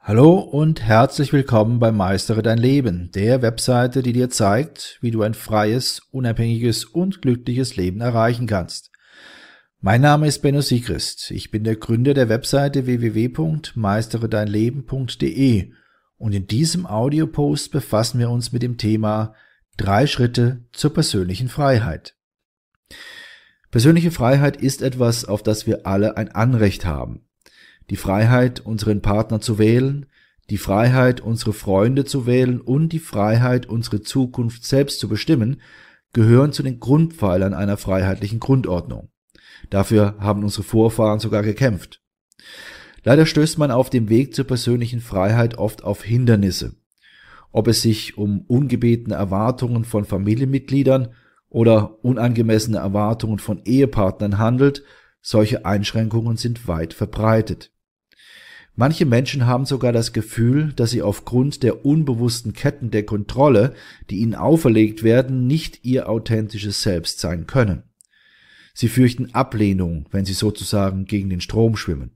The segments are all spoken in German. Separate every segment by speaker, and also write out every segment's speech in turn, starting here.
Speaker 1: Hallo und herzlich willkommen bei Meistere dein Leben, der Webseite, die dir zeigt, wie du ein freies, unabhängiges und glückliches Leben erreichen kannst. Mein Name ist Benno Siegrist. Ich bin der Gründer der Webseite www.meisteredeinleben.de und in diesem Audiopost befassen wir uns mit dem Thema drei Schritte zur persönlichen Freiheit. Persönliche Freiheit ist etwas, auf das wir alle ein Anrecht haben die Freiheit, unseren Partner zu wählen, die Freiheit, unsere Freunde zu wählen und die Freiheit, unsere Zukunft selbst zu bestimmen, gehören zu den Grundpfeilern einer freiheitlichen Grundordnung. Dafür haben unsere Vorfahren sogar gekämpft. Leider stößt man auf dem Weg zur persönlichen Freiheit oft auf Hindernisse. Ob es sich um ungebetene Erwartungen von Familienmitgliedern oder unangemessene Erwartungen von Ehepartnern handelt, solche Einschränkungen sind weit verbreitet. Manche Menschen haben sogar das Gefühl, dass sie aufgrund der unbewussten Ketten der Kontrolle, die ihnen auferlegt werden, nicht ihr authentisches Selbst sein können. Sie fürchten Ablehnung, wenn sie sozusagen gegen den Strom schwimmen.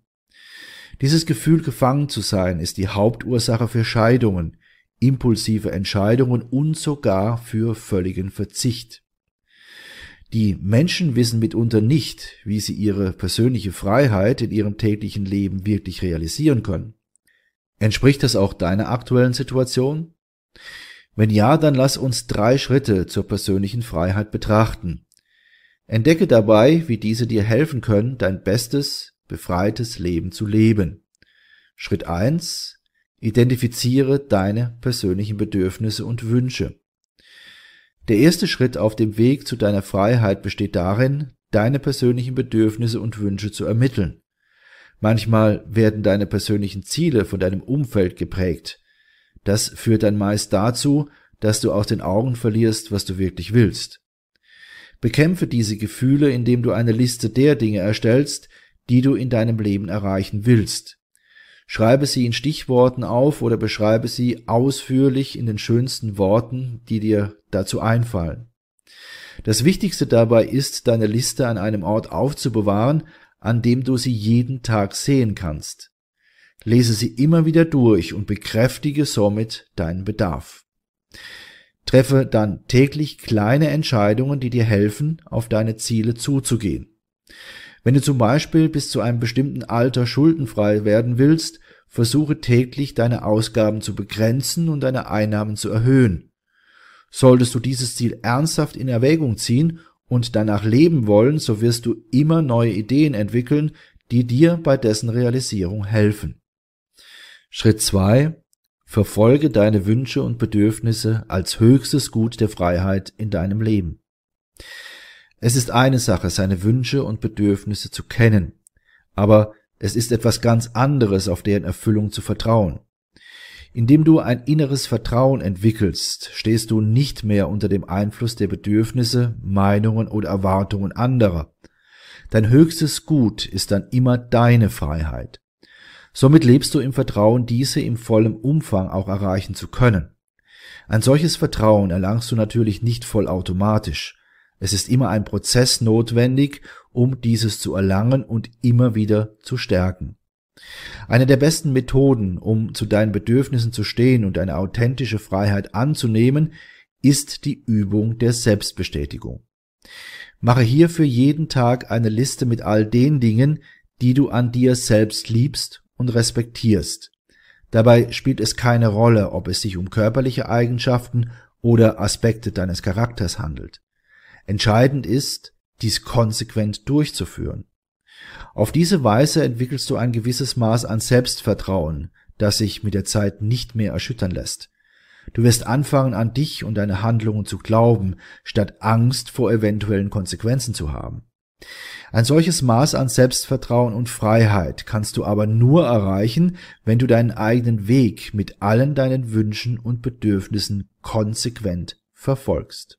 Speaker 1: Dieses Gefühl, gefangen zu sein, ist die Hauptursache für Scheidungen, impulsive Entscheidungen und sogar für völligen Verzicht. Die Menschen wissen mitunter nicht, wie sie ihre persönliche Freiheit in ihrem täglichen Leben wirklich realisieren können. Entspricht das auch deiner aktuellen Situation? Wenn ja, dann lass uns drei Schritte zur persönlichen Freiheit betrachten. Entdecke dabei, wie diese dir helfen können, dein bestes, befreites Leben zu leben. Schritt eins: Identifiziere deine persönlichen Bedürfnisse und Wünsche. Der erste Schritt auf dem Weg zu deiner Freiheit besteht darin, deine persönlichen Bedürfnisse und Wünsche zu ermitteln. Manchmal werden deine persönlichen Ziele von deinem Umfeld geprägt. Das führt dann meist dazu, dass du aus den Augen verlierst, was du wirklich willst. Bekämpfe diese Gefühle, indem du eine Liste der Dinge erstellst, die du in deinem Leben erreichen willst. Schreibe sie in Stichworten auf oder beschreibe sie ausführlich in den schönsten Worten, die dir dazu einfallen. Das Wichtigste dabei ist, deine Liste an einem Ort aufzubewahren, an dem du sie jeden Tag sehen kannst. Lese sie immer wieder durch und bekräftige somit deinen Bedarf. Treffe dann täglich kleine Entscheidungen, die dir helfen, auf deine Ziele zuzugehen. Wenn du zum Beispiel bis zu einem bestimmten Alter schuldenfrei werden willst, versuche täglich deine Ausgaben zu begrenzen und deine Einnahmen zu erhöhen. Solltest du dieses Ziel ernsthaft in Erwägung ziehen und danach leben wollen, so wirst du immer neue Ideen entwickeln, die dir bei dessen Realisierung helfen. Schritt zwei: Verfolge deine Wünsche und Bedürfnisse als höchstes Gut der Freiheit in deinem Leben. Es ist eine Sache, seine Wünsche und Bedürfnisse zu kennen, aber es ist etwas ganz anderes, auf deren Erfüllung zu vertrauen. Indem du ein inneres Vertrauen entwickelst, stehst du nicht mehr unter dem Einfluss der Bedürfnisse, Meinungen oder Erwartungen anderer. Dein höchstes Gut ist dann immer deine Freiheit. Somit lebst du im Vertrauen, diese im vollen Umfang auch erreichen zu können. Ein solches Vertrauen erlangst du natürlich nicht vollautomatisch. Es ist immer ein Prozess notwendig, um dieses zu erlangen und immer wieder zu stärken. Eine der besten Methoden, um zu deinen Bedürfnissen zu stehen und eine authentische Freiheit anzunehmen, ist die Übung der Selbstbestätigung. Mache hierfür jeden Tag eine Liste mit all den Dingen, die du an dir selbst liebst und respektierst. Dabei spielt es keine Rolle, ob es sich um körperliche Eigenschaften oder Aspekte deines Charakters handelt. Entscheidend ist, dies konsequent durchzuführen. Auf diese Weise entwickelst du ein gewisses Maß an Selbstvertrauen, das sich mit der Zeit nicht mehr erschüttern lässt. Du wirst anfangen, an dich und deine Handlungen zu glauben, statt Angst vor eventuellen Konsequenzen zu haben. Ein solches Maß an Selbstvertrauen und Freiheit kannst du aber nur erreichen, wenn du deinen eigenen Weg mit allen deinen Wünschen und Bedürfnissen konsequent verfolgst.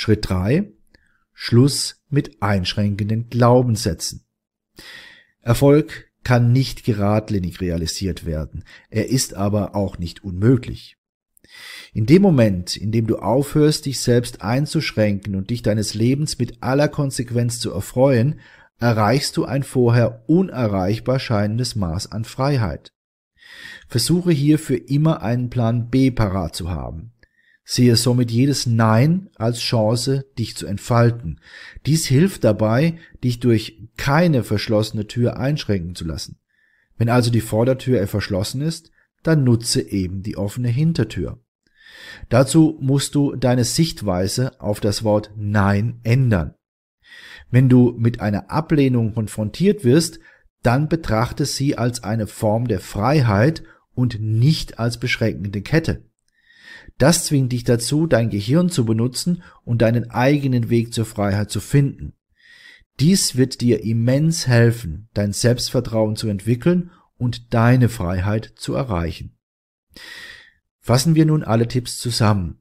Speaker 1: Schritt 3. Schluss mit einschränkenden Glaubenssätzen. Erfolg kann nicht geradlinig realisiert werden, er ist aber auch nicht unmöglich. In dem Moment, in dem du aufhörst, dich selbst einzuschränken und dich deines Lebens mit aller Konsequenz zu erfreuen, erreichst du ein vorher unerreichbar scheinendes Maß an Freiheit. Versuche hier für immer einen Plan B parat zu haben. Sehe somit jedes Nein als Chance, dich zu entfalten. Dies hilft dabei, dich durch keine verschlossene Tür einschränken zu lassen. Wenn also die Vordertür verschlossen ist, dann nutze eben die offene Hintertür. Dazu musst du deine Sichtweise auf das Wort Nein ändern. Wenn du mit einer Ablehnung konfrontiert wirst, dann betrachte sie als eine Form der Freiheit und nicht als beschränkende Kette. Das zwingt dich dazu, dein Gehirn zu benutzen und deinen eigenen Weg zur Freiheit zu finden. Dies wird dir immens helfen, dein Selbstvertrauen zu entwickeln und deine Freiheit zu erreichen. Fassen wir nun alle Tipps zusammen.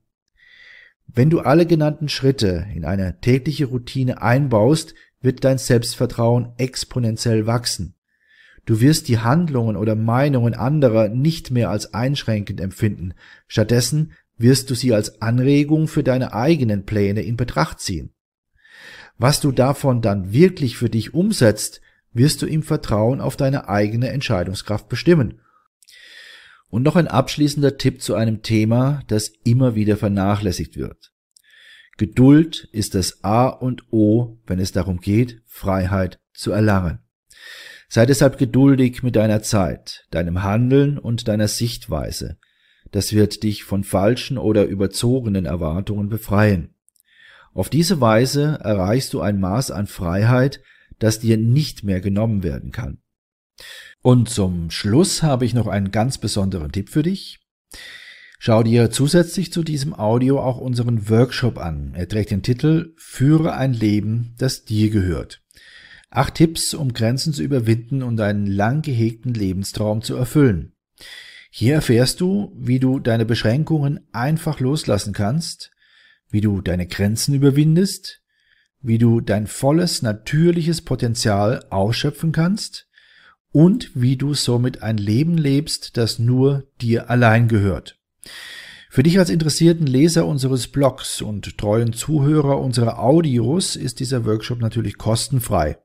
Speaker 1: Wenn du alle genannten Schritte in eine tägliche Routine einbaust, wird dein Selbstvertrauen exponentiell wachsen. Du wirst die Handlungen oder Meinungen anderer nicht mehr als einschränkend empfinden, stattdessen wirst du sie als Anregung für deine eigenen Pläne in Betracht ziehen. Was du davon dann wirklich für dich umsetzt, wirst du im Vertrauen auf deine eigene Entscheidungskraft bestimmen. Und noch ein abschließender Tipp zu einem Thema, das immer wieder vernachlässigt wird. Geduld ist das A und O, wenn es darum geht, Freiheit zu erlangen. Sei deshalb geduldig mit deiner Zeit, deinem Handeln und deiner Sichtweise. Das wird dich von falschen oder überzogenen Erwartungen befreien. Auf diese Weise erreichst du ein Maß an Freiheit, das dir nicht mehr genommen werden kann. Und zum Schluss habe ich noch einen ganz besonderen Tipp für dich. Schau dir zusätzlich zu diesem Audio auch unseren Workshop an. Er trägt den Titel Führe ein Leben, das dir gehört. Acht Tipps, um Grenzen zu überwinden und einen lang gehegten Lebenstraum zu erfüllen. Hier erfährst du, wie du deine Beschränkungen einfach loslassen kannst, wie du deine Grenzen überwindest, wie du dein volles natürliches Potenzial ausschöpfen kannst und wie du somit ein Leben lebst, das nur dir allein gehört. Für dich als interessierten Leser unseres Blogs und treuen Zuhörer unserer Audios ist dieser Workshop natürlich kostenfrei.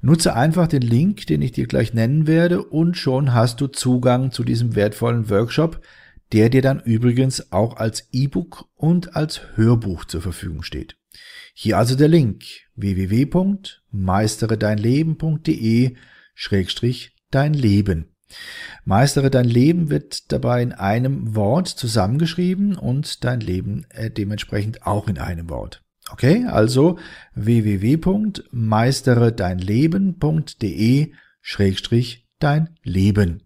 Speaker 1: Nutze einfach den Link, den ich dir gleich nennen werde, und schon hast du Zugang zu diesem wertvollen Workshop, der dir dann übrigens auch als E-Book und als Hörbuch zur Verfügung steht. Hier also der Link www.meisteredeinleben.de Schrägstrich dein Leben. Meistere dein Leben wird dabei in einem Wort zusammengeschrieben und dein Leben äh, dementsprechend auch in einem Wort. Okay, also www.meisteredeinleben.de Schrägstrich dein Leben.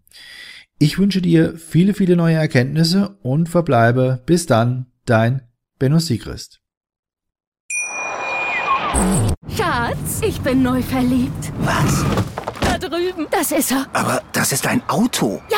Speaker 1: Ich wünsche dir viele, viele neue Erkenntnisse und verbleibe bis dann dein Benno Siegrist.
Speaker 2: Schatz, ich bin neu verliebt.
Speaker 3: Was?
Speaker 2: Da drüben. Das ist er.
Speaker 3: Aber das ist ein Auto.
Speaker 2: Ja,